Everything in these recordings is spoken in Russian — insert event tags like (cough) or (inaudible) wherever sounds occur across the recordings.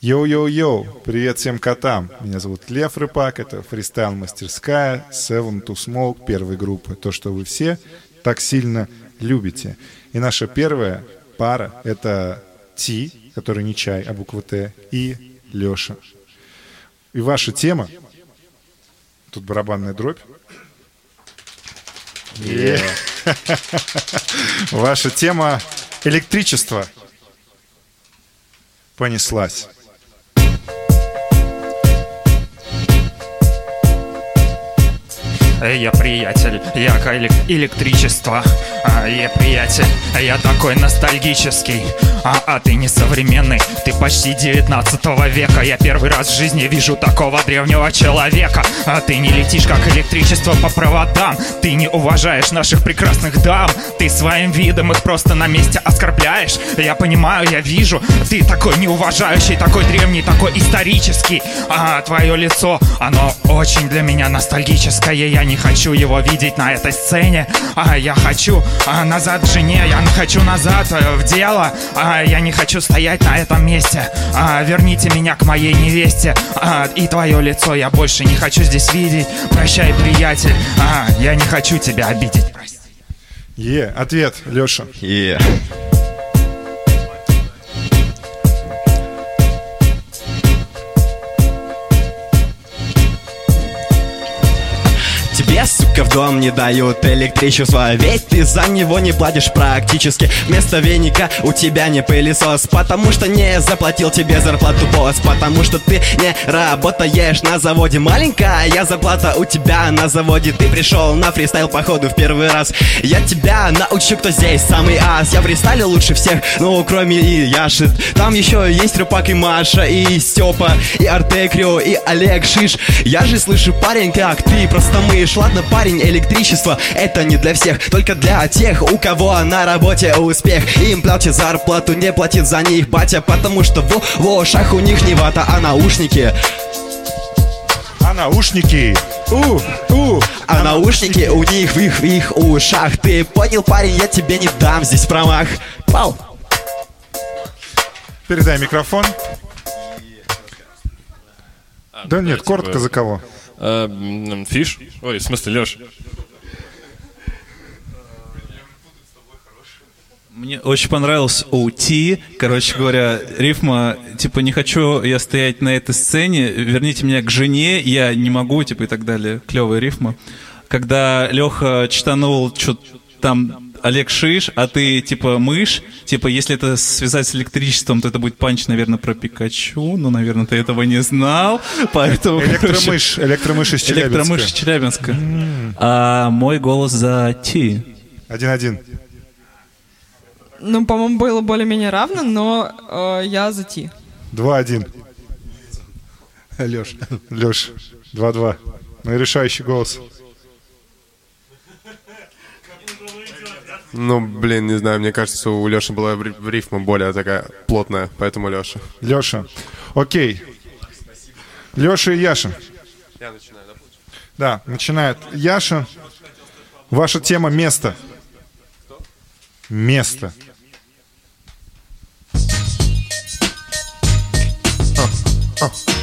Йоу-йоу-йоу, привет всем котам. Меня зовут Лев Рыпак, это фристайл-мастерская Seven to Smoke первой группы. То, что вы все так сильно любите. И наша первая пара — это Ти, который не чай, а буква Т, и Леша. И ваша тема, тут барабанная дробь, Yeah. (laughs) Ваша тема электричество. Понеслась. Я приятель, я элек- электричество а, Я приятель, я такой ностальгический. А, а ты не современный, ты почти 19 века. Я первый раз в жизни вижу такого древнего человека. А ты не летишь как электричество по проводам. Ты не уважаешь наших прекрасных дам. Ты своим видом их просто на месте оскорбляешь. Я понимаю, я вижу, ты такой неуважающий Такой древний, такой исторический. А твое лицо, оно очень для меня ностальгическое. Я не хочу его видеть на этой сцене. А я хочу а, назад жене Я хочу назад э, в дело а, Я не хочу стоять на этом месте а, Верните меня к моей невесте а, И твое лицо я больше не хочу здесь видеть Прощай, приятель а, Я не хочу тебя обидеть Прости. Е, ответ, Леша. Yeah. Дом не дают электричество Ведь ты за него не платишь практически. Вместо веника у тебя не пылесос Потому что не заплатил тебе зарплату босс Потому что ты не работаешь на заводе. Маленькая зарплата у тебя на заводе Ты пришел на фристайл походу в первый раз. Я тебя научу, кто здесь самый ас Я фристайле лучше всех, ну кроме и Яши. Там еще есть Рыпак и Маша, и Степа, и Артекрио, и Олег Шиш. Я же слышу, парень, как ты просто мышь. Ладно, парень, электричество это не для всех Только для тех, у кого на работе успех Им платят зарплату, не платит за них батя Потому что в, в ушах у них не вата, а наушники А наушники? У, у. А наушники у них в их, в их ушах Ты понял, парень, я тебе не дам здесь промах Пау! Передай микрофон. Да нет, коротко за кого? Э, м, Фиш? Ой, в смысле, Леш. Мне очень понравился OT. Короче говоря, рифма, типа, не хочу я стоять на этой сцене, верните меня к жене, я не могу, типа, и так далее. Клевая рифма. Когда Леха читанул, что там Олег Шиш, а ты, типа, мышь, типа, если это связать с электричеством, то это будет панч, наверное, про Пикачу, но, наверное, ты этого не знал, поэтому... короче, Электромышь, электромышь из Челябинска. Электромышь из Челябинска. А мой голос за Ти. Один-один. Ну, по-моему, было более-менее равно, но э, я за Ти. Два-один. Леш. Леш. Два-два. Ну и решающий голос. Ну, блин, не знаю, мне кажется, у Леши была рифма более такая плотная, поэтому Леша. Леша. Окей. Леша и Яша. Я начинаю, да? Да, начинает Яша. Ваша тема место. Место. Эй,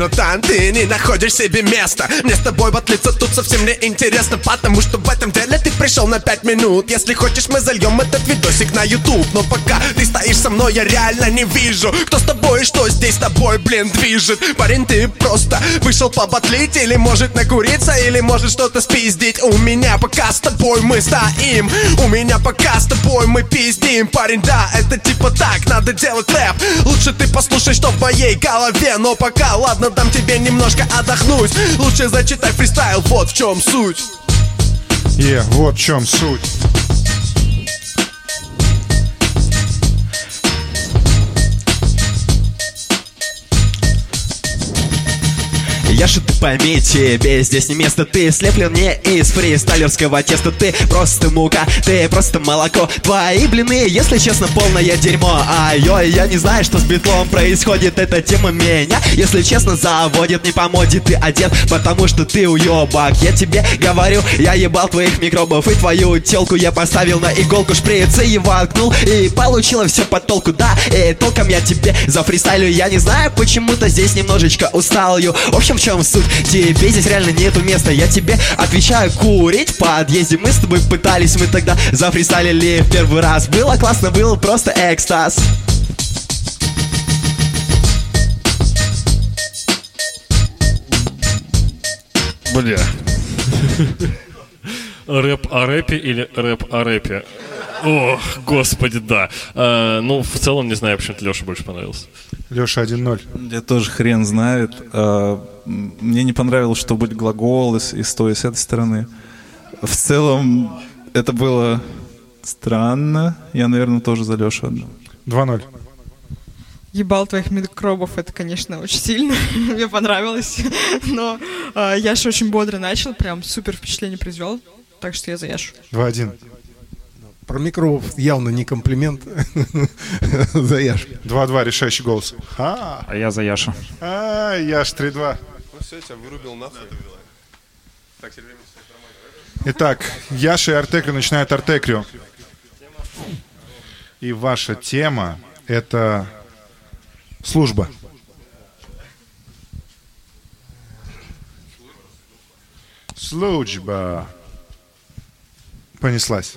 братан, ты не находишь себе места. Мне с тобой батлиться тут совсем не интересно Потому что в этом деле ты пришел на пять минут. Если хочешь, мы зальем этот видосик на YouTube Но пока ты стоишь со мной, я реально не вижу Кто с тобой что здесь с тобой, блин, движет. Парень, ты просто вышел побатлить Или может накуриться, или может что-то спиздить. У меня пока с тобой мы стоим У меня пока с тобой мы пиздим. Парень, да, это типа так, надо делать рэп. Лучше ты послушай, что в моей голове. Но пока, ладно, дам тебе немножко отдохнуть Лучше зачитай фристайл, вот в чем суть Е, вот в чем суть. Яша, ты пойми, тебе здесь не место. Ты слеплен не из фристайлерского теста. Ты просто мука, ты просто молоко. Твои блины, если честно, полное дерьмо. Ай-ой, я не знаю, что с битлом происходит. Эта тема меня, если честно, заводит. Не по моде ты одет, потому что ты уебак Я тебе говорю, я ебал твоих микробов. И твою телку я поставил на иголку шприца и воткнул. И получила все по толку, да И толком я тебе за фристайлю. Я не знаю, почему-то здесь немножечко устал ю. В общем, в чем суть? Тебе здесь реально нету места Я тебе отвечаю, курить в подъезде Мы с тобой пытались, мы тогда зафристайлили в первый раз Было классно, был просто экстаз Бля. (laughs) Рэп о рэпе или рэп о рэпе? Ох, господи, да. А, ну, в целом, не знаю, почему-то Леша больше понравился. Леша 1-0. Я тоже хрен знает. А, Мне не понравилось, что будет глагол и с и с той, и с этой стороны. В целом, это было странно. Я, наверное, тоже за Лешу отдам. 2-0. Ебал твоих микробов, это, конечно, очень сильно. (laughs) Мне понравилось. (laughs) Но э, Яша очень бодро начал, прям супер впечатление произвел. Так что я за Яшу. 2-1. Про микробов явно не комплимент. (laughs) За Яш. 2-2, решающий голос. А, А я за Яшу. а, Яш 3-2. Ну все, тебя вырубил нахуй. Так, Сергей, Итак, Яша и Артекрио начинают Артекрио. И ваша тема — это служба. Служба. Понеслась.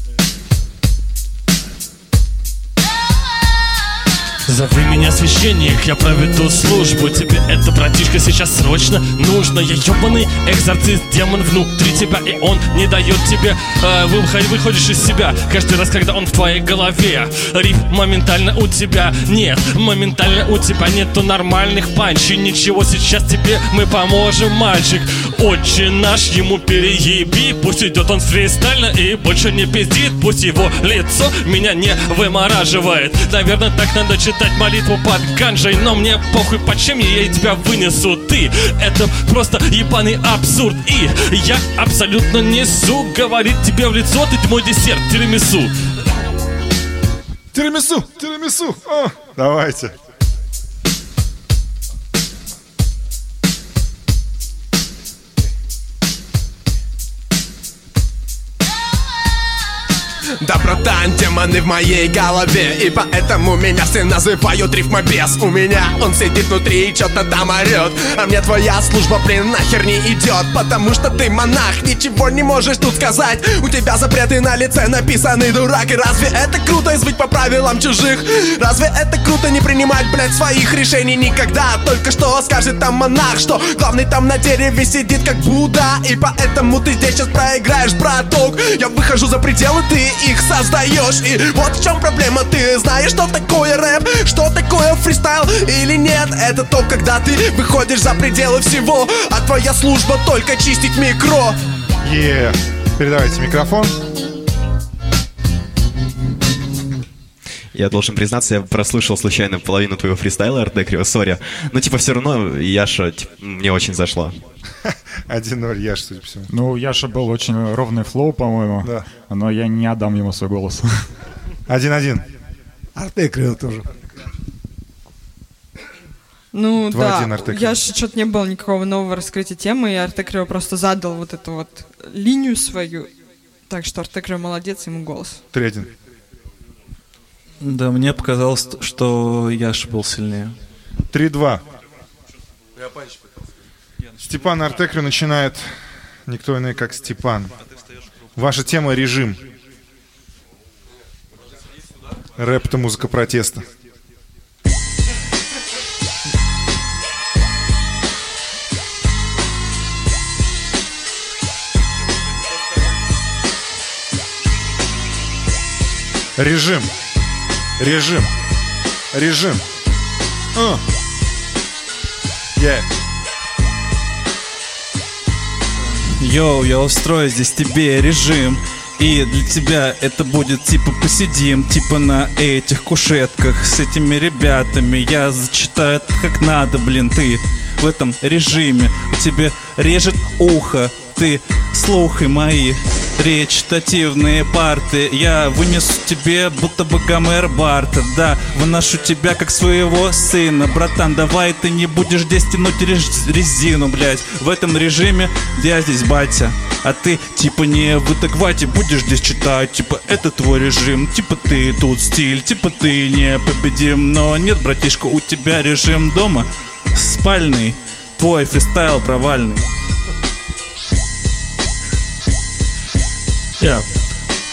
Зови меня священник, я проведу службу. Тебе это, братишка, сейчас срочно нужно. Я ебаный экзорцист, демон внутри тебя И он не дает тебе э, выход- Выходишь из себя. Каждый раз, когда он в твоей голове Риф моментально у тебя. Нет Моментально у тебя нету нормальных панчей. Ничего, сейчас тебе мы поможем, мальчик. Отче наш, ему перееби. Пусть идет он фристайльно и больше не пиздит. Пусть его лицо меня не вымораживает. Наверное, так надо читать молитву под ганжей Но мне похуй, под чем я тебя вынесу Ты, это просто ебаный абсурд И я абсолютно несу Говорит тебе в лицо, ты мой десерт, тирамису Тирамису! Тирамису! О, давайте. Да, братан, демоны в моей голове. И поэтому меня все называют рифмобес. У меня он сидит внутри и что-то там орет А мне твоя служба, блин, нахер не идет Потому что ты монах, ничего не можешь тут сказать. У тебя запреты на лице написаны, дурак. И разве это круто извыть по правилам чужих? Разве это круто не принимать, блядь, своих решений никогда? Только что скажет там монах, что главный там на дереве сидит как Будда. И поэтому ты здесь сейчас проиграешь, браток. Я выхожу за пределы, ты их создаешь. И вот в чем проблема, ты знаешь, что такое рэп? Что такое фристайл или нет? Это то, когда ты выходишь за пределы всего. А твоя служба только чистить микро. Е. Передавайте микрофон. Я должен признаться, я прослушал случайно половину твоего фристайла, Артекрио, сори. Но типа все равно, Яша, типа, мне очень зашло. (laughs) 1-0, Яш, судя по всему. Ну, Яша был очень ровный флоу, по-моему. Да. Но я не отдам ему свой голос. (laughs) 1-1. Артекрио тоже. Ну Два да, я же что-то не было никакого нового раскрытия темы, и Артекрио просто задал вот эту вот линию свою. Так что Артекрио молодец, ему голос. 3-1. Да, мне показалось, что Яша был сильнее. 3-2. Степан Артекрио начинает никто иной, как Степан. Ваша тема — режим. Рэп — это музыка протеста. Режим. Режим. Режим. А. Yeah. Йоу, я устрою здесь тебе режим И для тебя это будет типа посидим, типа на этих кушетках с этими ребятами. Я зачитаю как надо, блин, ты в этом режиме. Тебе режет ухо, ты слухай мои речитативные парты. Я вынесу тебе, будто бы Гомер Барта Да, выношу тебя, как своего сына. Братан, давай ты не будешь здесь тянуть рез- резину, блядь. В этом режиме я здесь батя. А ты типа не в адеквате будешь здесь читать. Типа это твой режим, типа ты тут стиль. Типа ты не победим Но нет, братишка, у тебя режим дома Спальный, твой фристайл провальный Я.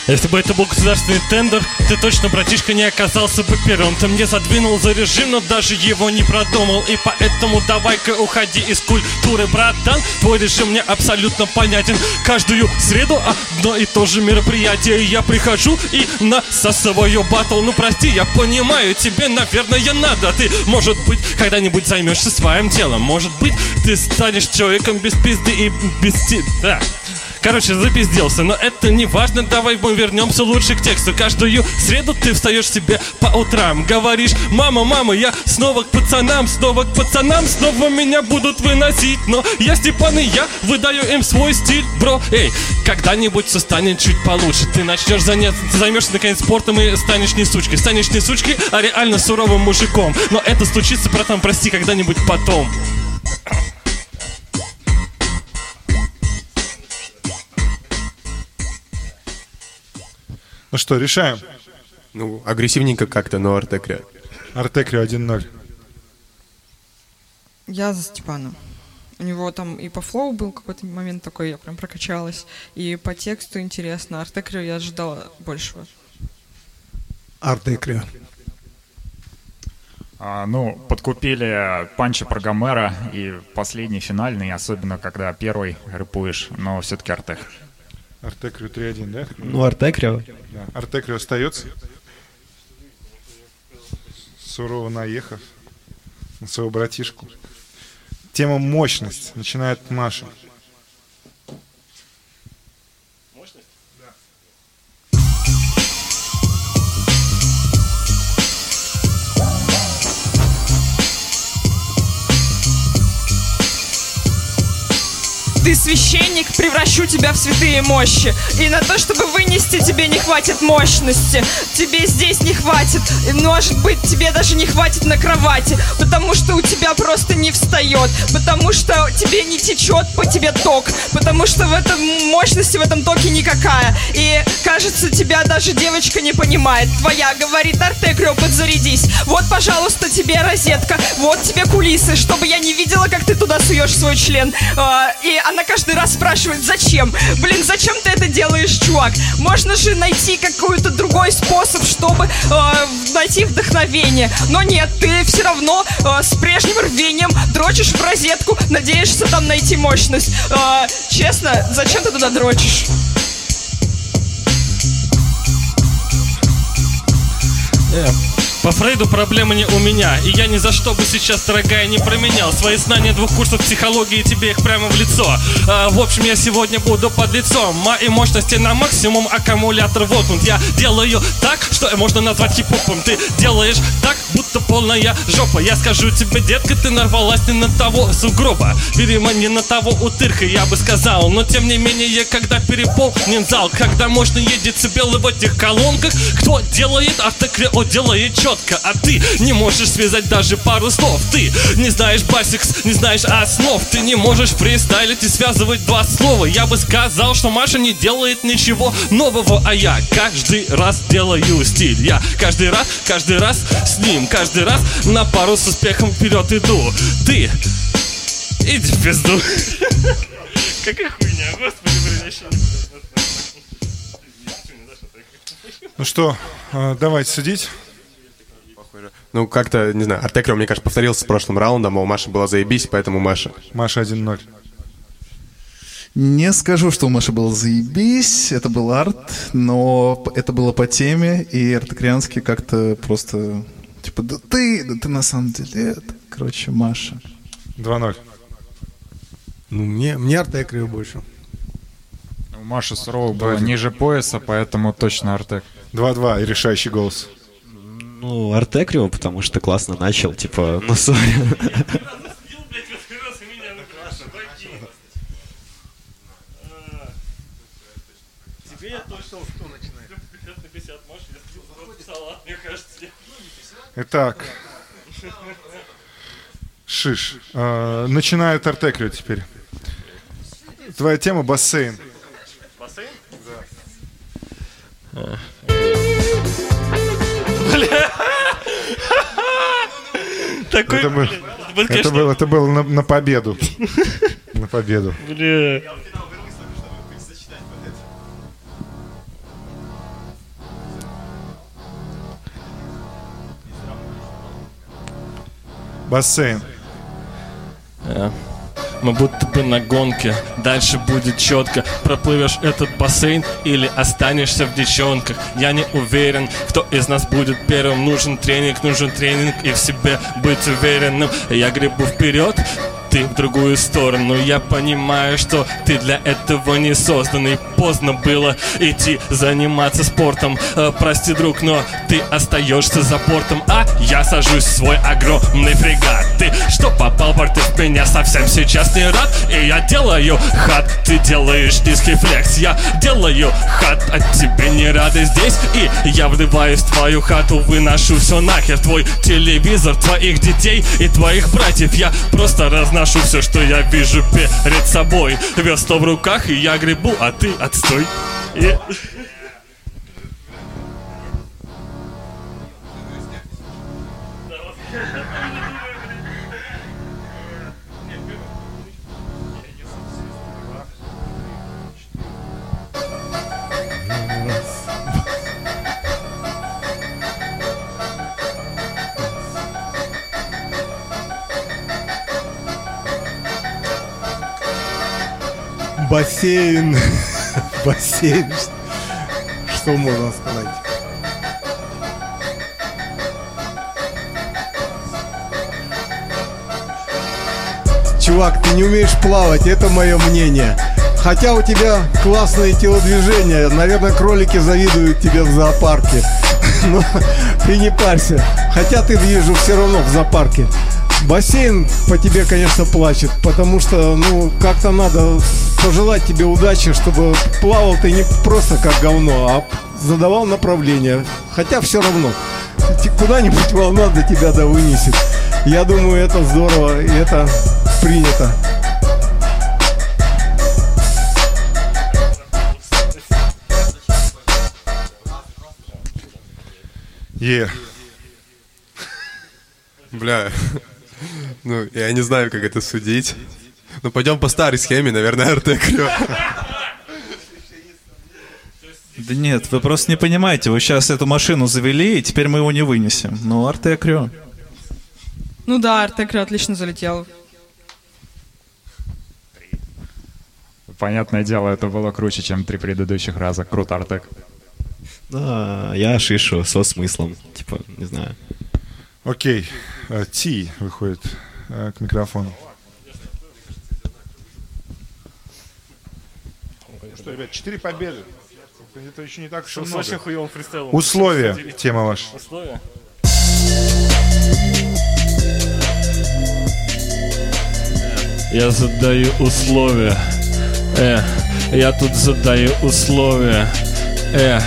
Если бы это был государственный тендер, ты точно, братишка, не оказался бы первым. Ты мне задвинул за режим, но даже его не продумал. И поэтому давай-ка уходи из культуры, братан. Твой режим мне абсолютно понятен. Каждую среду одно и то же мероприятие. Я прихожу и насасываю батл. Ну прости, я понимаю, тебе, наверное, надо. Ты, может быть, когда-нибудь займешься своим делом. Может быть, ты станешь человеком без пизды и без... Да. Короче, запизделся, но это не важно, давай мы вернемся лучше к тексту. Каждую среду ты встаешь себе по утрам, говоришь, мама, мама, я снова к пацанам, снова к пацанам, снова меня будут выносить. Но я Степан и я выдаю им свой стиль, бро. Эй, когда-нибудь все станет чуть получше. Ты начнешь заняться, займешься наконец спортом и станешь не сучкой. Станешь не сучкой, а реально суровым мужиком. Но это случится, братан, прости, когда-нибудь потом. Ну что, решаем. Ну, агрессивненько как-то, но Артекря. Артекрио 1-0. Я за Степана. У него там и по флоу был какой-то момент такой, я прям прокачалась. И по тексту интересно. Артекрио я ожидала большего. Артекрио. А, ну, подкупили панчи про Гомера и последний финальный, особенно когда первый рэпуешь, но все-таки Артек. Артекрио 3-1, да? Ну, Артекрио. Да. Артекрио остается. Сурово наехав на своего братишку. Тема мощность. Начинает Маша. Превращу тебя в святые мощи. И на то, чтобы вынести, тебе не хватит мощности. Тебе здесь не хватит. И, Может быть, тебе даже не хватит на кровати. Потому что у тебя просто не встает. Потому что тебе не течет по тебе ток. Потому что в этом мощности, в этом токе никакая. И кажется, тебя даже девочка не понимает. Твоя говорит, Артекрио, подзарядись. Вот, пожалуйста, тебе розетка. Вот тебе кулисы, чтобы я не видела, как ты туда суешь свой член. А, и она каждый раз спрашивает, зачем? Блин, зачем ты это делаешь, чувак? Можно же найти какой-то другой способ, чтобы а, найти вдохновение. Но нет, ты все равно а, с прежним рвением дрочишь в розетку, надеешься там найти мощность. А, честно, зачем ты туда дрочишь? По Фрейду проблемы не у меня И я ни за что бы сейчас, дорогая, не променял Свои знания двух курсов психологии тебе их прямо в лицо. А, В общем, я сегодня буду под лицом. Мои мощности на максимум, аккумулятор воткнут Я делаю так, что можно назвать хип-хопом. Ты делаешь так, будто полная жопа. Я скажу тебе, детка, ты нарвалась не на того сугроба. Видимо, не на того утырка, я бы сказал. Но тем не менее, когда переполнен зал Когда можно едет белый в этих колонках Кто делает автокрео, делает четко А ты не можешь связать даже пару слов. Ты не знаешь басикс, не знаешь основ. Ты не можешь фристайлить и связывать два слова. Я бы сказал, что Маша не делает ничего нового А я каждый раз делаю стиль. Я каждый раз, каждый раз с ним Каждый раз на пару с успехом вперед иду. Ты иди в пизду. (laughs) Какая хуйня, господи, блин, я еще не Ну что, э, давайте судить. Ну, как-то, не знаю, Артекрио, мне кажется, повторился с прошлым раундом, а у Маши была заебись, поэтому Маша. Маша 1-0. Не скажу, что у Маши было заебись, это был арт, но это было по теме, и артекрианский как-то просто, типа, да ты, да ты на самом деле, это, короче, Маша. 2-0. Ну, мне, мне Артекрио больше. У Маша Сурова была Давайте. ниже пояса, поэтому точно Артек. 2-2 и решающий голос. Ну, Артекрио, потому что классно начал, типа, ну, сори. Тебе я точно что начинает? на 50 Маша, я салат, мне кажется. Итак. Шиш. Э, начинает Артекрио теперь. Твоя тема. Бассейн? Такой, Это, был, блин, это, конечно, был, это было на, на победу. На победу. бля. Бассейн. Мы будто бы на гонке, дальше будет четко. Проплывешь этот бассейн или останешься в девчонках. Я не уверен, кто из нас будет первым. Нужен тренинг, нужен тренинг и в себе быть уверенным. Я гребу вперед, ты в другую сторону. Я понимаю, что ты для этого не создан И поздно было идти заниматься спортом. Э, Прости, друг, но ты остаешься за бортом А я сажусь в свой огромный фрегат. Ты что, попал против меня совсем сейчас не рад? И я делаю хат, ты делаешь низкий флекс Я делаю хат, а тебе не рады здесь. И я вливаюсь в твою хату, выношу все нахер. Твой телевизор, твоих детей и твоих братьев. Я просто разношу все, что я вижу перед собой. Весло в руках, и я гребу, а ты отстой. И- Бассейн. (laughs) Бассейн. Что можно сказать? Чувак, ты не умеешь плавать, это мое мнение. Хотя у тебя классные телодвижения, наверное, кролики завидуют тебе в зоопарке. (laughs) Но ты не парься. Хотя ты вижу все равно в зоопарке. Бассейн по тебе, конечно, плачет, потому что, ну, как-то надо пожелать тебе удачи, чтобы плавал ты не просто как говно, а задавал направление. Хотя все равно, куда-нибудь волна до тебя да вынесет. Я думаю, это здорово, и это принято. Е. Бля. Ну, я не знаю, как это судить. Ну, пойдем по старой схеме, наверное, Артекрио. Да нет, вы просто не понимаете. Вы сейчас эту машину завели, и теперь мы его не вынесем. Ну, Артекрио. Ну да, Артекрио отлично залетел. Понятное дело, это было круче, чем три предыдущих раза. Круто, Артек. Да, я шишу со смыслом. Типа, не знаю. Окей. Э, Ти выходит э, к микрофону. Что, ребят, четыре победы. Это еще не так С много. очень хуевым фристайлом. Условия. Тема ваша. Условия? Я задаю условия. Э, я тут задаю условия. Э,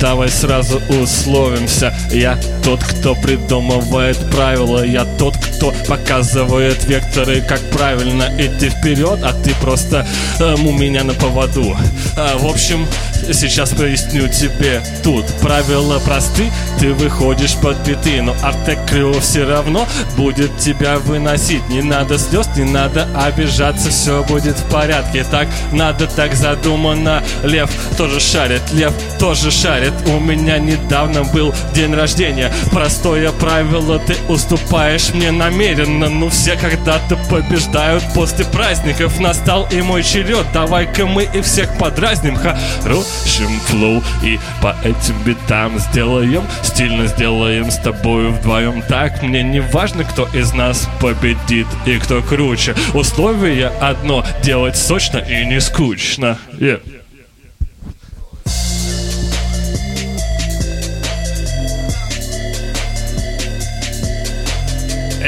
давай сразу условимся. Я тот, кто придумывает правила. Я тот, кто показывает векторы, как правильно идти вперед, а ты просто эм, у меня на поводу. А, в общем, сейчас поясню тебе. Тут правила просты, ты выходишь под биты, но Артек Крыло все равно будет тебя выносить. Не надо слез, не надо обижаться, все будет в порядке. Так надо, так задумано. Лев тоже шарит, лев тоже шарит. У меня недавно был день рождения. Простое правило, ты уступаешь мне намеренно. Ну все когда-то побеждают после праздников. Настал и мой черед. Давай-ка мы и всех подразним. Хорошим флоу и по этим битам сделаем. Стильно сделаем с тобою вдвоем. Так мне не важно, кто из нас победит и кто круче. Условие одно делать сочно и не скучно. Yeah.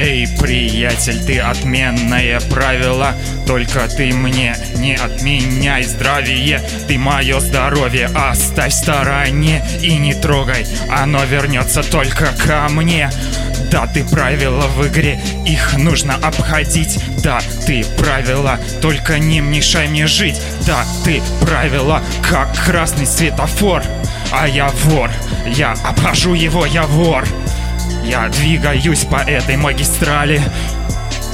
Эй, приятель, ты отменное правило. Только ты мне не отменяй здравие. Ты мое здоровье оставь в стороне И не трогай, оно вернется только ко мне. Да, ты правила в игре, их нужно обходить. Да, ты правила, только не мешай мне жить. Да, ты правила, как красный светофор. А я вор, я обхожу его, я вор Я двигаюсь по этой магистрали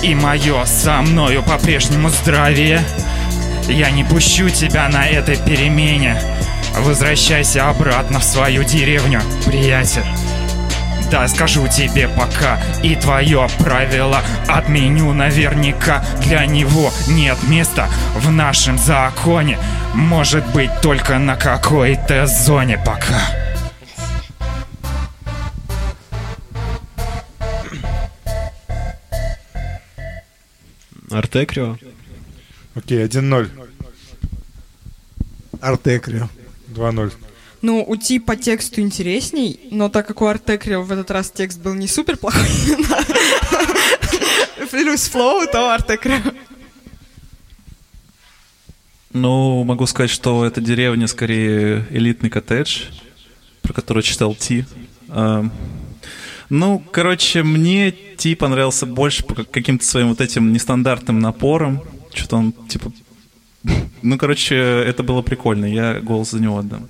И мое со мною по-прежнему здравие. Я не пущу тебя на этой перемене. Возвращайся обратно в свою деревню, приятель. Да, скажу тебе пока И твое правило отменю наверняка. Для него нет места в нашем законе. Может быть только на какой-то зоне пока Артекрио. Окей, 1-0. Артекрио. 2-0. Ну, у Ти по тексту интересней, но так как у Артекрио в этот раз текст был не супер плохой, (laughs) плюс флоу, то Артекрио. Ну, могу сказать, что эта деревня скорее элитный коттедж, про который читал Ти. А, ну, короче, мне Ти понравился больше по каким-то своим вот этим нестандартным напором. Что-то он, типа... (laughs) Ну, короче, это было прикольно. Я голос за него отдам.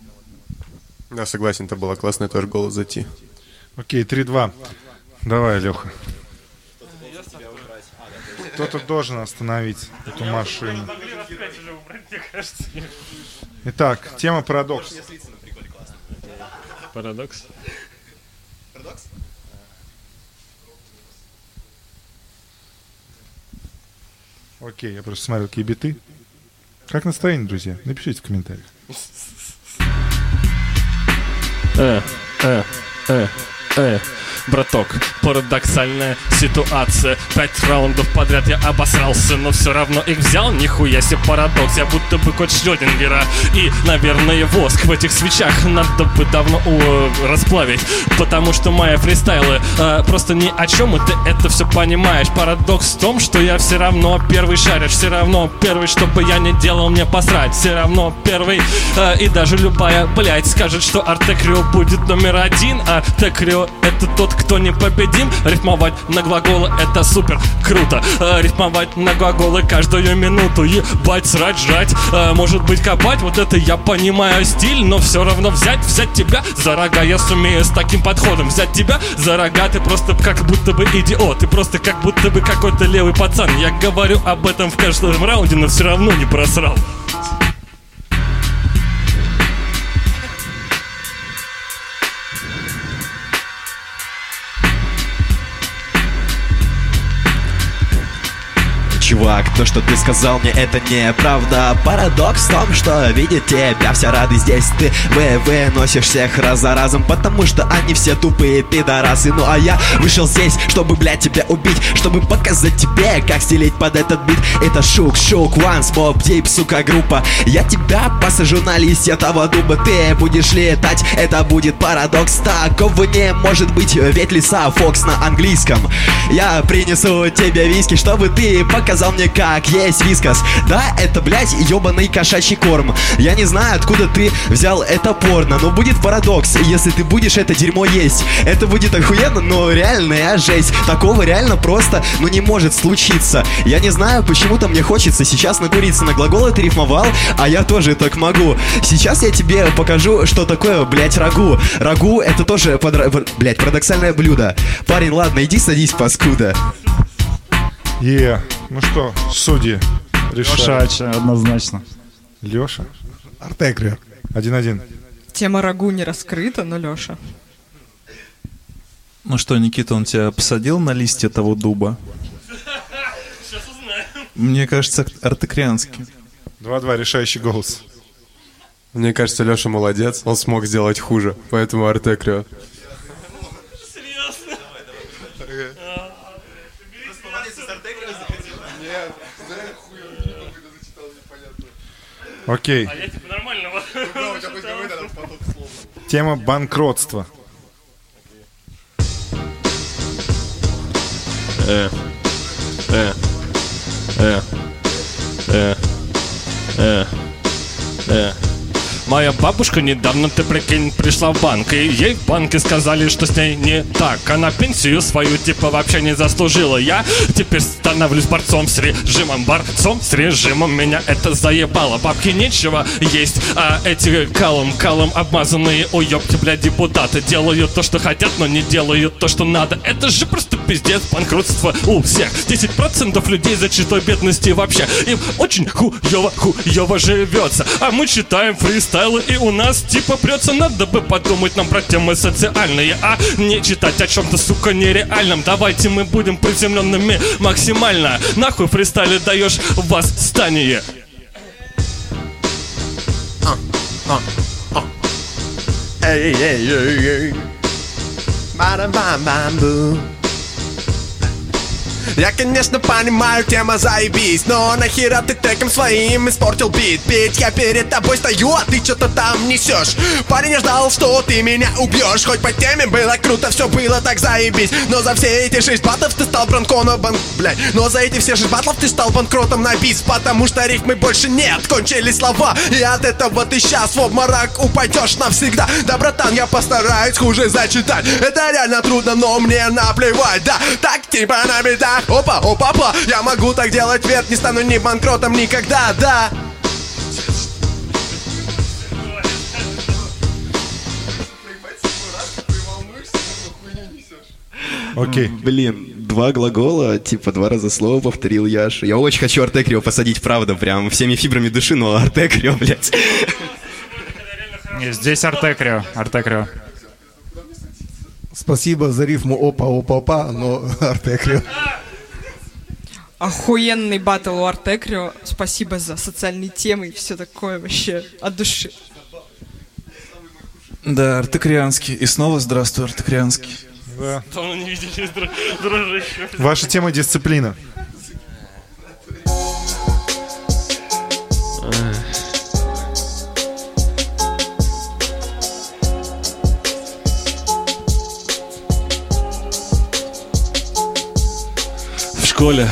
Да, согласен, это было классно, я тоже голос зайти. Окей, 3-2. Давай, Леха. Кто-то должен остановить эту машину. Итак, тема парадокс. Парадокс. Окей, я просто смотрю, какие биты. Как настроение, друзья? Напишите в комментариях. Э, э, э, э. Браток, парадоксальная ситуация. Пять раундов подряд я обосрался Но все равно их взял, нихуя себе парадокс Я будто бы кот Шрёдингера. И, наверное, воск в этих свечах Надо бы давно о, расплавить Потому что мои фристайлы э, Просто ни о чем, и ты это все понимаешь. Парадокс в том, что я все равно первый шаришь Все равно первый, что бы я ни делал, мне посрать. Все равно первый э, И даже любая, блядь, скажет, что Артекрио будет номер один Артекрио это тот, кто непобедим. Рифмовать на глаголы это супер круто. Э, Рифмовать на глаголы каждую минуту. Ебать, срать, жрать, э, может быть копать? Вот это я понимаю стиль, но все равно взять, взять тебя за рога Я сумею с таким подходом. Взять тебя за рога Ты просто как будто бы идиот, ты просто как будто бы какой-то левый пацан. Я говорю об этом в каждом раунде, но все равно не просрал Чувак, то, что ты сказал мне, это неправда. Парадокс в том, что видит тебя все рады здесь. Ты вы выносишь всех раз за разом Потому что они все тупые пидорасы. Ну а я вышел здесь, чтобы, блядь, тебя убить Чтобы показать тебе, как стелить под этот бит. Это шук, шук, once, mob, deep, сука, группа. Я тебя посажу на листья того дуба. Ты будешь летать, это будет парадокс. Такого не может быть, ведь лиса Фокс на английском. Я принесу тебе виски, чтобы ты показал мне, как есть вискас. Да, это, блядь, ебаный кошачий корм. Я не знаю, откуда ты взял это порно Но будет парадокс, если ты будешь это дерьмо есть. Это будет охуенно, но реальная жесть. Такого реально просто, ну не может случиться. Я не знаю, почему-то мне хочется сейчас накуриться На глаголы ты рифмовал, а я тоже так могу. Сейчас я тебе покажу, что такое, блядь, рагу. Рагу это тоже, подра... блядь, парадоксальное блюдо. Парень, ладно, иди садись, паскуда. Е, ну что, судьи решают. Леша, однозначно. Леша? Артекрио. 1-1. Тема рагу не раскрыта, но Леша. Ну что, Никита, он тебя посадил на листья того дуба? Мне кажется, артекрианский. 2-2, решающий голос. Мне кажется, Леша молодец, он смог сделать хуже, поэтому Артекрио. Окей. А я типа нормально (laughs) Тема банкротства. Э, э, э, э, э, э. Моя бабушка недавно, ты прикинь, пришла в банк И ей в банке сказали, что с ней не так. Она пенсию свою типа вообще не заслужила. Я теперь становлюсь борцом с режимом Борцом с режимом. Меня это заебало. Бабки нечего есть, а эти калом, калом обмазанные. Уёбки, блядь, депутаты Делают то, что хотят, но не делают то, что надо. Это же просто пиздец, банкротство у всех. 10% людей за читой бедности вообще. Им очень хуёво, хуёво живется. А мы читаем фристайлы и у нас типа прется Надо бы подумать нам про темы социальные А не читать о чем-то, сука, нереальном Давайте мы будем приземленными максимально Нахуй фристайле даешь восстание Эй, эй, эй, эй. Бам-бам-бам-бу. Я, конечно, понимаю, тема заебись Но нахера ты треком своим испортил бит? Ведь я перед тобой стою, а ты что-то там несешь Парень я ждал, что ты меня убьешь Хоть по теме было круто, все было так заебись. Но за все эти шесть батов ты стал бронконом бан... Блядь, но за эти все шесть батлов ты стал банкротом на бис Потому что рифмы больше нет, кончились слова. И от этого ты сейчас в обморок упадешь навсегда. Да, братан, я постараюсь хуже зачитать. Это реально трудно, но мне наплевать, да Так типа на битах, опа, опа, опа Я могу так делать, вверх не стану ни банкротом никогда, да Окей. Блин, два глагола, типа два раза слово повторил Яша. Я очень хочу Артекрио посадить, правда, прям всеми фибрами души, но Артекрио, блядь. Не, Здесь Артекрио, Артекрио. Спасибо за рифму опа, опа, опа, но (laughs) Артекрио. Охуенный батл у Артекрио. Спасибо за социальные темы и все такое вообще от души. Да, артекрианский. И снова здравствуй, артекрианский. Да. Давно не виделись, дру- дружище Ваша тема дисциплина. В школе,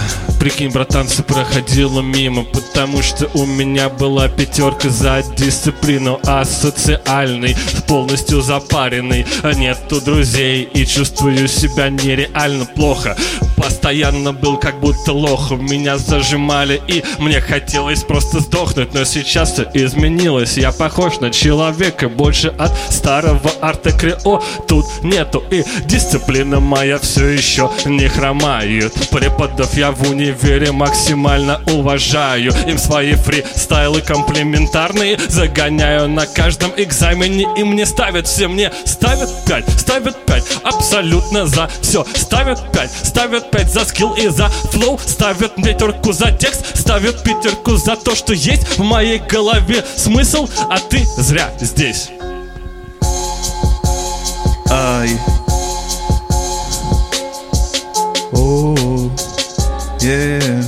прикинь, братан, все проходило мимо Потому что у меня была пятерка за дисциплину А социальный, полностью запаренный. Нету друзей и чувствую себя нереально плохо. Постоянно был как будто лохом Меня зажимали и мне хотелось просто сдохнуть. Но сейчас все изменилось Я похож на человека больше от старого артекрио Тут нету и дисциплина моя все еще не хромает. Преподов я в универе максимально уважаю. Им свои фристайлы комплементарные Загоняю на каждом экзамене. И мне ставят все, мне ставят 5, ставят 5 Абсолютно за все Ставят 5, ставят 5 за скилл и за флоу. Ставят пятерку за текст Ставят пятерку за то, что есть в моей голове смысл. А ты зря здесь. Ай. Е.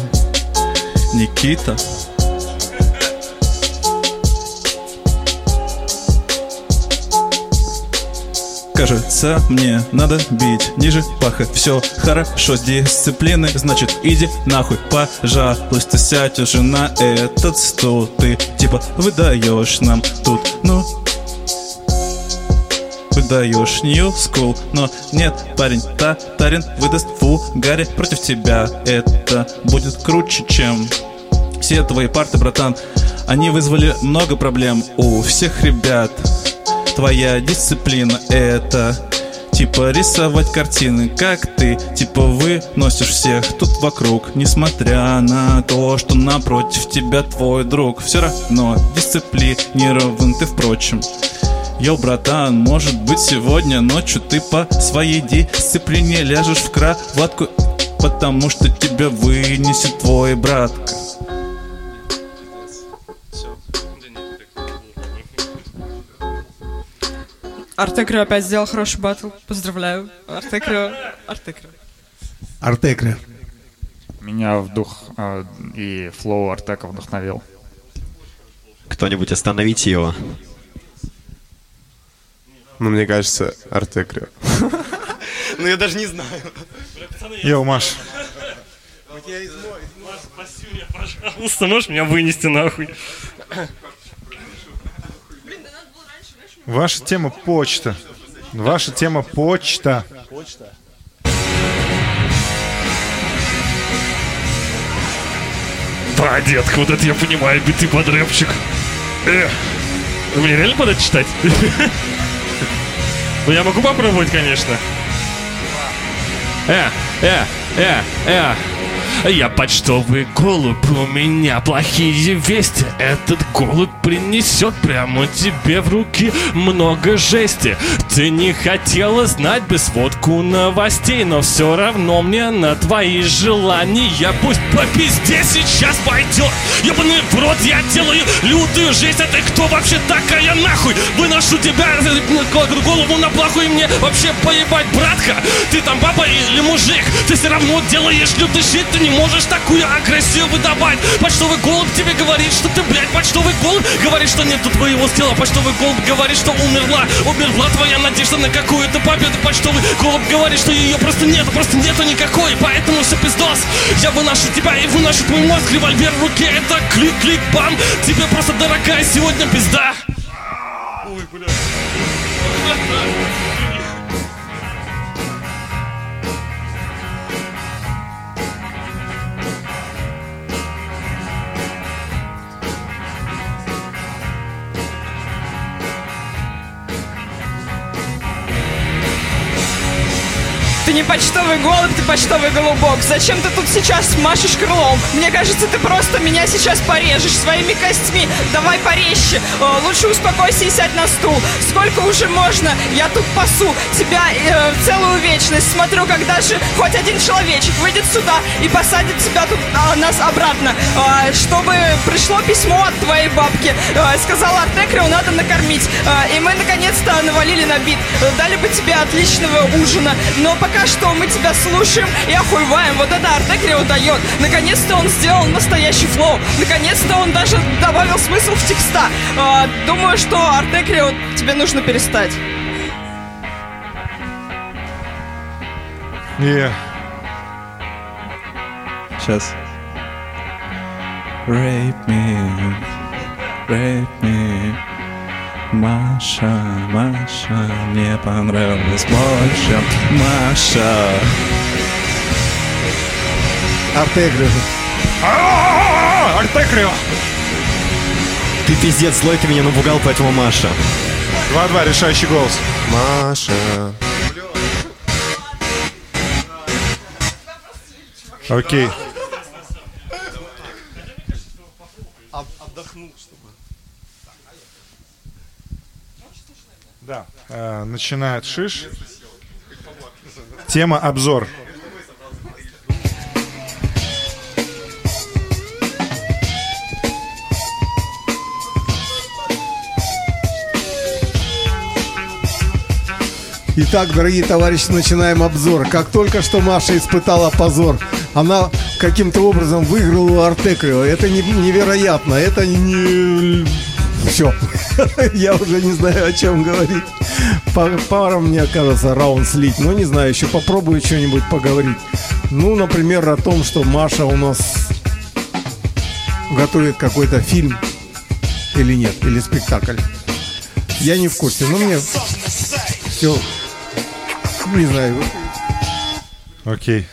Никита. Кажется, мне надо бить ниже паха Все хорошо с дисциплиной Значит, иди нахуй, пожалуйста Сядь уже на этот стул Ты типа выдаешь нам тут Ну, выдаешь New School. Но нет, парень, татарин выдаст фу Гарри против тебя. Это будет круче, чем все твои парты, братан. Они вызвали много проблем у всех ребят. Твоя дисциплина это Типа рисовать картины, как ты Типа выносишь всех тут вокруг. Несмотря на то, что напротив тебя твой друг. Все равно дисциплинирован ты, впрочем Йоу, братан, может быть сегодня ночью ты по своей дисциплине ляжешь в кроватку Потому что тебя вынесет твой братка Артекрио опять сделал хороший батл. Поздравляю. Артекрио. Артекрио. Артекрио. Меня в дух э, и флоу Артека вдохновил. Кто-нибудь остановите его. Ну, мне кажется, Артекрио. Ну, я даже не знаю. Йоу, Маш, Спаси меня, пожалуйста, можешь меня вынести нахуй? Ваша тема почта. Ваша тема почта. Да, детка, вот это я понимаю, биты под рэпчик. Эх, мне реально надо читать? Ну, я могу попробовать, конечно. Э, э, э, э. Я почтовый голубь, у меня плохие вести. Этот голубь принесет прямо тебе в руки много жести. Ты не хотела знать бы сводку новостей Но все равно мне на твои желания. Пусть по пизде сейчас пойдет Ебаный в рот, я делаю лютую жесть А ты кто вообще такая нахуй? Выношу тебя голову на плаху мне вообще поебать, братка. Ты там баба или мужик? Ты все равно делаешь лютый щит Ты не можешь такую агрессию выдавать. Почтовый голубь тебе говорит, что ты, блядь, почтовый голубь. Говорит, что нету твоего скилла Почтовый голубь говорит, что умерла. Умерла твоя надежда на какую-то победу. Почтовый голубь говорит, что ее просто нету Просто нету никакой, поэтому все пиздос. Я выношу тебя и выношу твой мозг. Револьвер в руке, это клик-клик-бам. Тебе просто дорогая сегодня пизда не почтовый голубь, ты почтовый голубок. Зачем ты тут сейчас машешь крылом? Мне кажется, ты просто меня сейчас порежешь своими костьми. Давай порезче. Э, Лучше успокойся и сядь на стул. Сколько уже можно? Я тут пасу тебя э, целую вечность. Смотрю, когда же хоть один человечек выйдет сюда и посадит тебя тут а, нас обратно. Э, чтобы пришло письмо от твоей бабки. Э, сказал Артекрио, надо накормить. Э, и мы наконец-то навалили на бит. Дали бы тебе отличного ужина. Но пока что мы тебя слушаем и охуеваем. Вот это Артекрио дает. Наконец-то он сделал настоящий флоу. Наконец-то он даже добавил смысл в текста. Э, Думаю, что Артекрио тебе нужно перестать. И Сейчас. Rape me, rape me. Маша, Маша, мне понравилось больше. Маша. Артегрио. Артекрио! Ты пиздец злой, ты меня напугал, поэтому Маша. 2-2, решающий голос. Маша. Окей. Да. Э, начинает Шиш. Тема обзор. Итак, дорогие товарищи, начинаем обзор. Как только что Маша испытала позор, она каким-то образом выиграла у Артекрио. Это не- невероятно. Это не... Все. (laughs) Я уже не знаю, о чем говорить. Па- Пара, мне кажется, раунд слить. Но не знаю, еще попробую что-нибудь поговорить. Ну, например, о том, что Маша у нас готовит какой-то фильм или нет, или спектакль. Я не в курсе, но мне все, не знаю, Окей.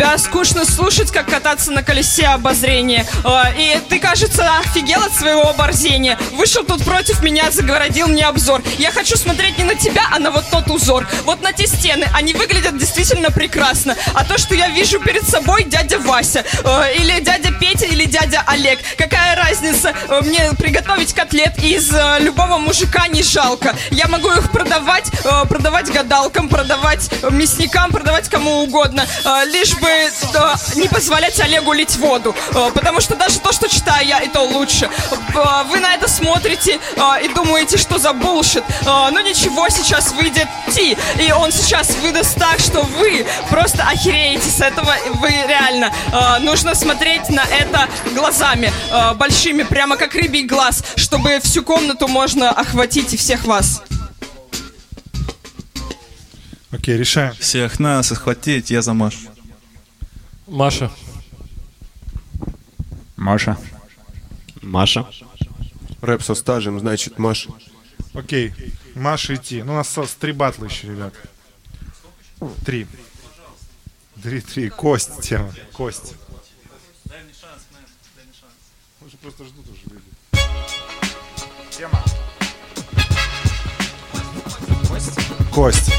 Тебя скучно слушать, как кататься на колесе обозрения. Э, И ты, кажется, офигел от своего оборзения. Вышел тут против меня, загородил мне обзор. Я хочу смотреть не на тебя, а на вот тот узор. Вот на те стены. Они выглядят действительно прекрасно. А то, что я вижу перед собой, дядя Вася. э, Или дядя Петя, или дядя Олег. Какая разница? Э, Мне приготовить котлет из любого мужика не жалко. Я могу их продавать, продавать гадалкам, продавать мясникам, продавать кому угодно. Лишь бы да, не позволять Олегу лить воду. Э, Потому что даже то, что читаю я, и то лучше. Э, Вы на это смотрите э, и думаете, что за булшит. Но ничего, сейчас выйдет Ти. И он сейчас выдаст так, что вы просто охереете с этого. Вы реально нужно смотреть на это глазами большими, прямо как рыбий глаз, чтобы всю комнату можно охватить и всех вас. Окей, решаем. Всех нас охватить, я за Маш. Маша. Маша. Маша. Рэп со стажем, значит, Маша. Окей, Маша идти. Ну, у нас осталось три батла еще, ребят. Три. Три, три. Кость тема. Кость. Уже просто ждут уже люди. Тема. Кость.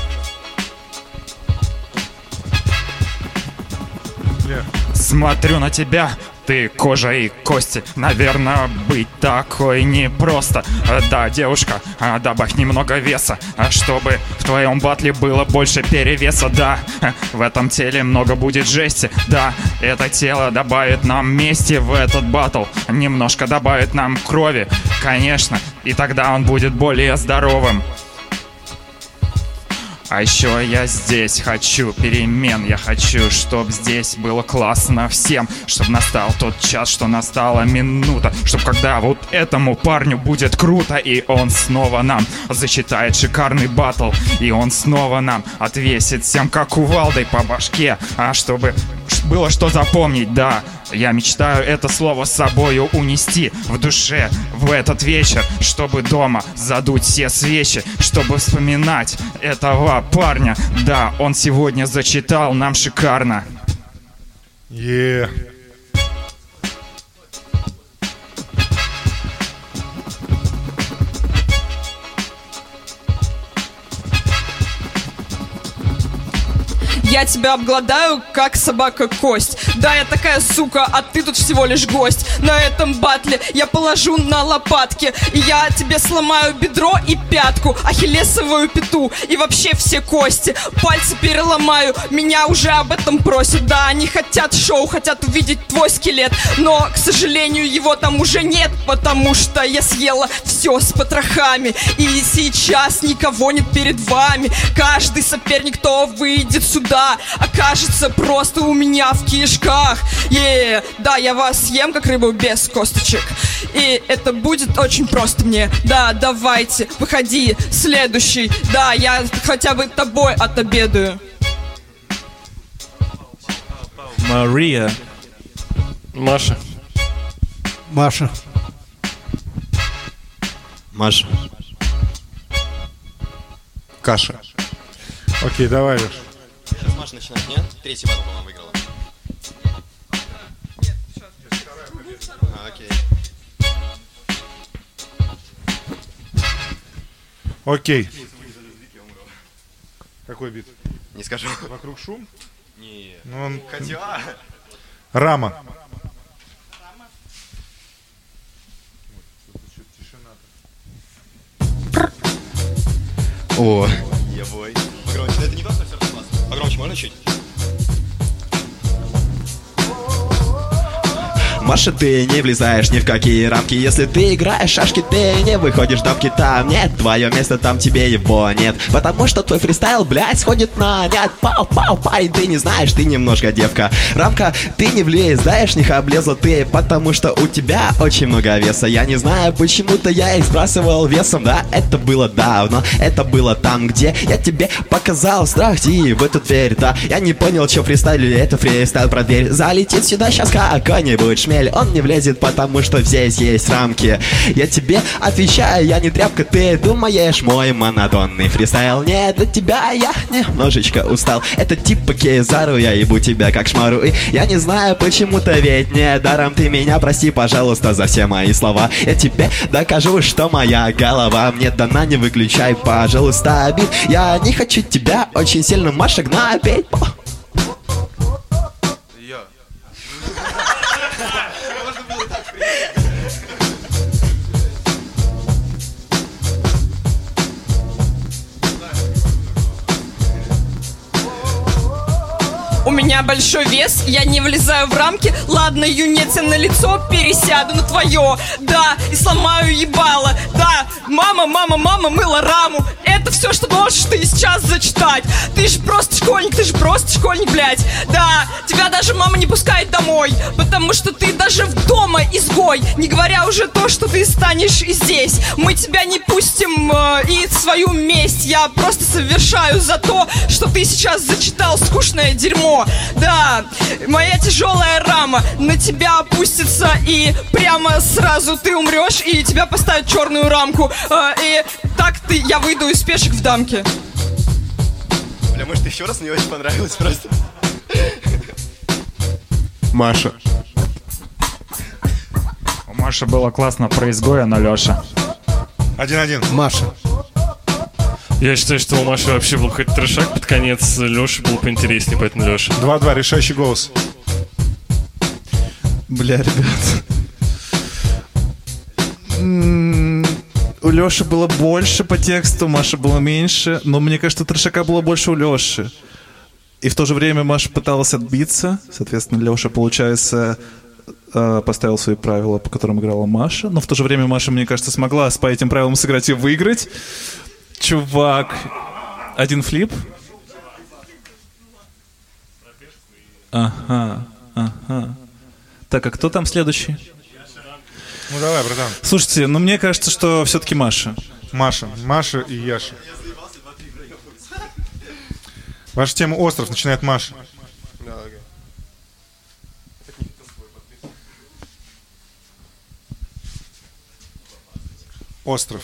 Смотрю на тебя, ты кожа и кости. Наверное, быть такой непросто. Да, девушка, а, добавь немного веса Чтобы в твоем батле было больше перевеса. Да, в этом теле много будет жести. Да, это тело добавит нам мести в этот батл. Немножко добавит нам крови, конечно И тогда он будет более здоровым а еще я здесь хочу перемен, я хочу, чтобы здесь было классно всем, чтобы настал тот час, что настала минута, чтобы когда вот этому парню будет круто, и он снова нам зачитает шикарный батл, и он снова нам отвесит всем как кувалдой по башке, а чтобы было что запомнить, да, я мечтаю это слово с собою унести в душе в этот вечер, чтобы дома задуть все свечи, чтобы вспоминать этого парня. Да, он сегодня зачитал нам шикарно. Е. Я тебя обгладаю, как собака кость. Да, я такая сука, а ты тут всего лишь гость. На этом батле я положу на лопатки. И я тебе сломаю бедро и пятку, ахиллесовую пяту и вообще все кости. Пальцы переломаю, меня уже об этом просят. Да, они хотят шоу, хотят увидеть твой скелет. Но, к сожалению, его там уже нет, потому что я съела все с потрохами. И сейчас никого нет перед вами. Каждый соперник, кто выйдет сюда, окажется просто у меня в кишках. Е, да, я вас съем, как рыбу без косточек. И это будет очень просто мне. Да, давайте, выходи, следующий. Да, я хотя бы тобой отобедаю. Мария. Маша. Маша. Маша. Каша. Окей, давай, Леш. Сейчас Маша начинает, нет? Третий батл, по-моему, выиграла. А, окей. Окей. Какой бит? Не скажу. Вокруг шум? Не. Ну, он... Хотя... Рама. О, ебой. Погромче. Да это не просто все классно. Погромче можно чуть? Маша, ты не влезаешь ни в какие рамки. Если ты играешь шашки, ты не выходишь дамки Там нет твое место, там тебе его нет. Потому что твой фристайл, блядь, сходит на нет. Пау, пау, парень, ты не знаешь, ты немножко девка. Рамка, ты не влезаешь, них облезла ты Потому что у тебя очень много веса. Я не знаю, почему-то я их сбрасывал весом Да, это было давно, это было там, где Я тебе показал страх, иди в эту дверь Да, я не понял, что фристайлю, это фристайл. Про дверь Залетит сюда сейчас какой-нибудь шмель Он не влезет, потому что здесь есть рамки. Я тебе отвечаю, я не тряпка, ты думаешь Мой монотонный фристайл. Не для тебя Я немножечко устал. Это типа Кейзару, я ебу тебя как шмару. И я не знаю, почему-то ведь не даром Ты меня прости, пожалуйста, за все мои слова. Я тебе докажу, что моя голова Мне дана, не выключай, пожалуйста, обид. Я не хочу тебя очень сильно, Маша, гнобить меня большой вес, я не влезаю в рамки. Ладно, юнец, на лицо пересяду на твое. Да, и сломаю ебало. Да, мама, мама, мама мыла раму. Это все, что можешь ты сейчас зачитать. Ты же просто школьник, ты же просто школьник, блядь. Да, тебя даже мама не пускает домой, потому что ты даже в дома изгой. Не говоря уже то, что ты станешь и здесь. Мы тебя не пустим э, и свою месть я просто совершаю за то, что ты сейчас зачитал скучное дерьмо. Да, моя тяжелая рама на тебя опустится и прямо сразу ты умрешь и тебя поставят черную рамку. Э, и так ты, я выйду из пешек в дамке. Бля, может, еще раз мне очень понравилось просто. Маша. У Маши было классно про изгоя, но Леша. Один-один. Маша. Я считаю, что у Маши вообще был какой-то трешак под конец. Леши был поинтереснее, поэтому Леша. 2-2, решающий голос. Бля, ребят. У Леши было больше по тексту, Маша было меньше, но мне кажется, трешака было больше у Леши. И в то же время Маша пыталась отбиться, соответственно, Леша, получается, э, поставил свои правила, по которым играла Маша, но в то же время Маша, мне кажется, смогла по этим правилам сыграть и выиграть. Чувак, один флип. Ага, ага. Так, а кто там следующий? Ну давай, братан. Слушайте, ну мне кажется, что все-таки Маша. Маша. Маша и Яша. Ваша тема «Остров» начинает Маша. Остров.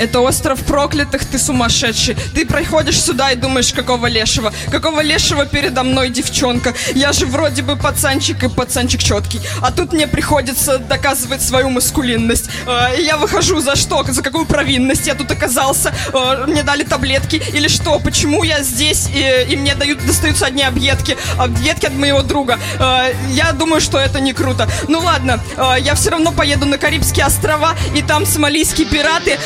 Это остров проклятых, ты сумасшедший. Ты приходишь сюда и думаешь, какого лешего? Какого лешего передо мной девчонка? Я же вроде бы пацанчик и пацанчик четкий. А тут мне приходится доказывать свою маскулинность. Э, я выхожу за что? За какую провинность я тут оказался? Э, Мне дали таблетки или что? Почему я здесь и, и мне дают, достаются одни объедки? Объедки от моего друга. Э, Я думаю, что это не круто. Ну ладно, я все равно поеду на Карибские острова, и там сомалийские пираты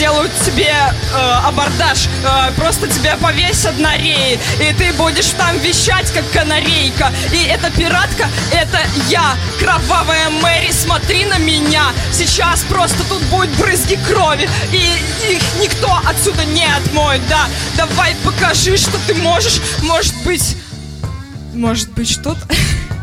сделают тебе э, абордаж. Э, просто тебя повесят на реи, и ты будешь там вещать, как канарейка. И эта пиратка, это я, кровавая Мэри, смотри на меня. Сейчас просто тут будет брызги крови, и их никто отсюда не отмоет, да. Давай покажи, что ты можешь. Может быть... Может быть, что-то... (laughs)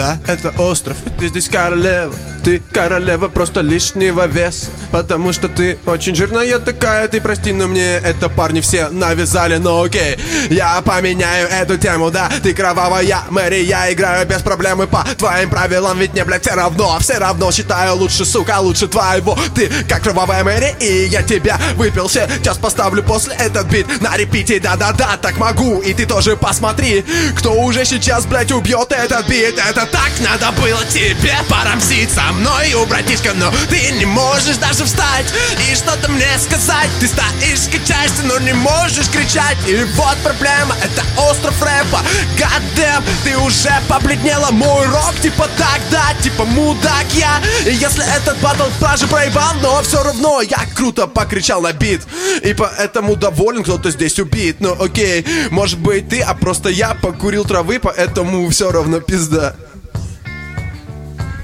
Да, это остров, ты здесь королева Ты королева просто лишнего веса Потому что ты очень жирная такая Ты прости, но мне это парни все навязали. Но окей, я поменяю эту тему Да, ты кровавая Мэри, я играю без проблем И по твоим правилам, ведь мне, блядь, все равно Все равно считаю лучше, сука, лучше твоего. Ты как кровавая Мэри, и я тебя выпил. Сейчас поставлю после этот бит на репите. Да-да-да, так могу, и ты тоже посмотри Кто уже сейчас, блядь, убьет этот бит. Это так надо было тебе порамсить со мной, у братишка Но ты не можешь даже встать и что-то мне сказать. Ты стоишь, качаешься, но не можешь кричать. И вот проблема, это остров рэпа. Goddamn, ты уже побледнела. Мой рок типа тогда, типа мудак я. И если этот батл даже проебал Но все равно я круто покричал на бит. И поэтому доволен, кто-то здесь убит. Ну окей, может быть ты, а просто я покурил травы Поэтому все равно пизда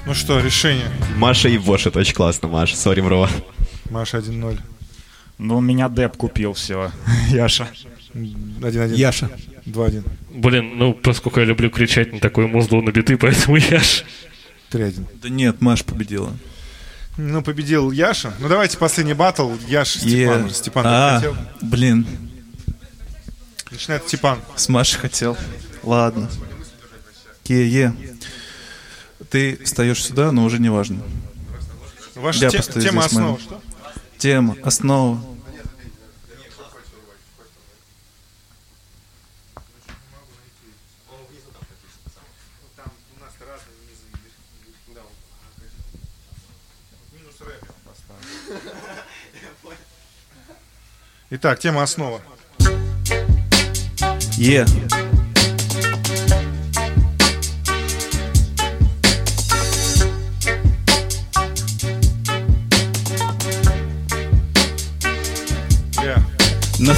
Ну что, решение. Маша и Вош, это очень классно, Маша. Sorry, bro. Маша 1-0. Ну, меня Деп купил, все. (laughs) Яша. 1-1. Яша. 2-1. Блин, ну, поскольку я люблю кричать на такое музло на биты, (laughs) поэтому я ж... 3-1. Да нет, Маша победила. Ну, победил Яша. Ну, давайте последний батл. Яша, Степан. Е. Степан, а, хотел? блин, Начинает Степан. с Машей хотел. Ладно. Е-е ты встаешь сюда, но уже не важно. Ваша Я те, тема основа что? Тема, основа. Итак, тема основа. Е. Yeah.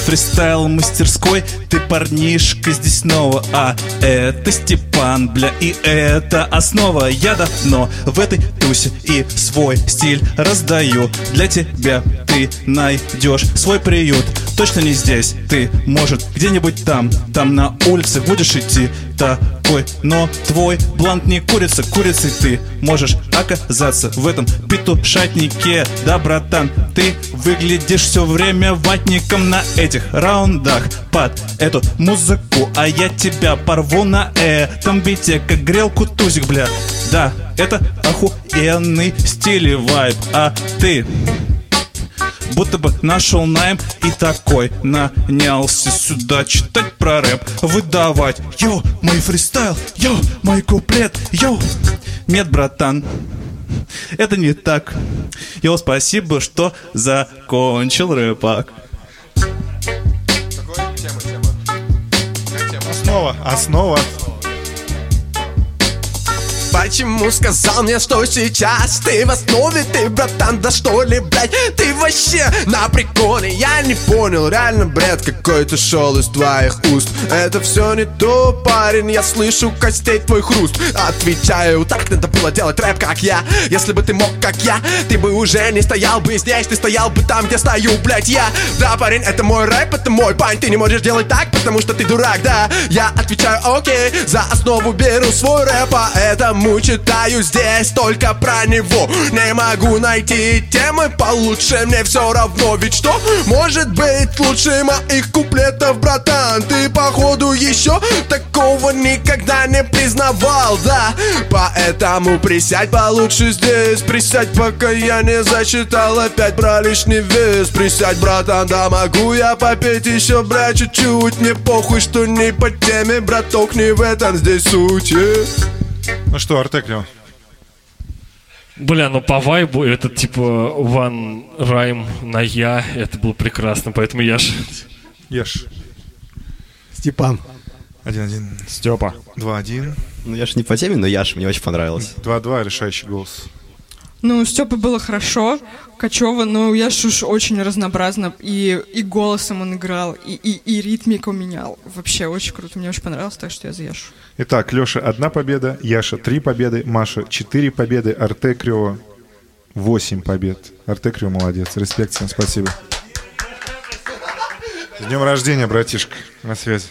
На фристайл мастерской. Ты парнишка здесь снова А это Степан, бля, и это основа. Я давно в этой тусе и свой стиль раздаю. Для тебя ты найдешь свой приют Точно не здесь, ты, может, где-нибудь там Там на улице будешь идти. Такой Но твой блант не курица, курицей ты. Можешь оказаться в этом петушатнике. Да, братан, ты выглядишь все время ватником на этих раундах. Под эту музыку, а я тебя порву на этом бите Как грелку тузик, бля. Да, это охуенный стиль и вайб. А ты Будто бы нашел найм и такой Нанялся сюда читать про рэп Выдавать. Йоу, мой фристайл, йоу, мой куплет, йоу Нет, братан, это не так. Йоу, спасибо, что закончил рэпак Основа, основа. Почему сказал мне, что сейчас ты в основе, ты, братан, да что ли, блядь? Ты вообще на приколе, я не понял, реально бред какой-то шел из твоих уст. Это все не то, парень, я слышу костей твой хруст. Отвечаю, так надо было делать рэп, как я. Если бы ты мог, как я, ты бы уже не стоял бы здесь Ты стоял бы там, где стою, блядь, я. Да, парень, это мой рэп, это мой пань Ты не можешь делать так, потому что ты дурак, да. Я отвечаю, окей, за основу беру свой рэп, а этому читаю здесь только про него Не могу найти темы получше, мне все равно Ведь что может быть лучше моих куплетов, братан? Ты походу еще такого никогда не признавал, да? Поэтому присядь получше здесь Присядь, пока я не засчитал опять про лишний вес Присядь, братан, да могу я попеть еще, брат, чуть-чуть Мне похуй, что не по теме, браток, не в этом здесь суть yeah. Ну что, Артеклио? Бля, ну по вайбу этот типа One Rhyme на я, это было прекрасно, поэтому я ж... Ешь. Степан. Один-один. Степа. Два-один. Ну, я ж не по теме, но Яш, мне очень понравилось. Два-два, решающий голос. Ну, у Степы было хорошо, Качева, но я ж очень разнообразно. И, и голосом он играл, и, и, и ритмику менял. Вообще очень круто. Мне очень понравилось, так что я за Яшу. Итак, Леша одна победа, Яша три победы, Маша четыре победы, Артекрио восемь побед. Артекрио молодец. Респект всем, спасибо. С днем рождения, братишка. На связи.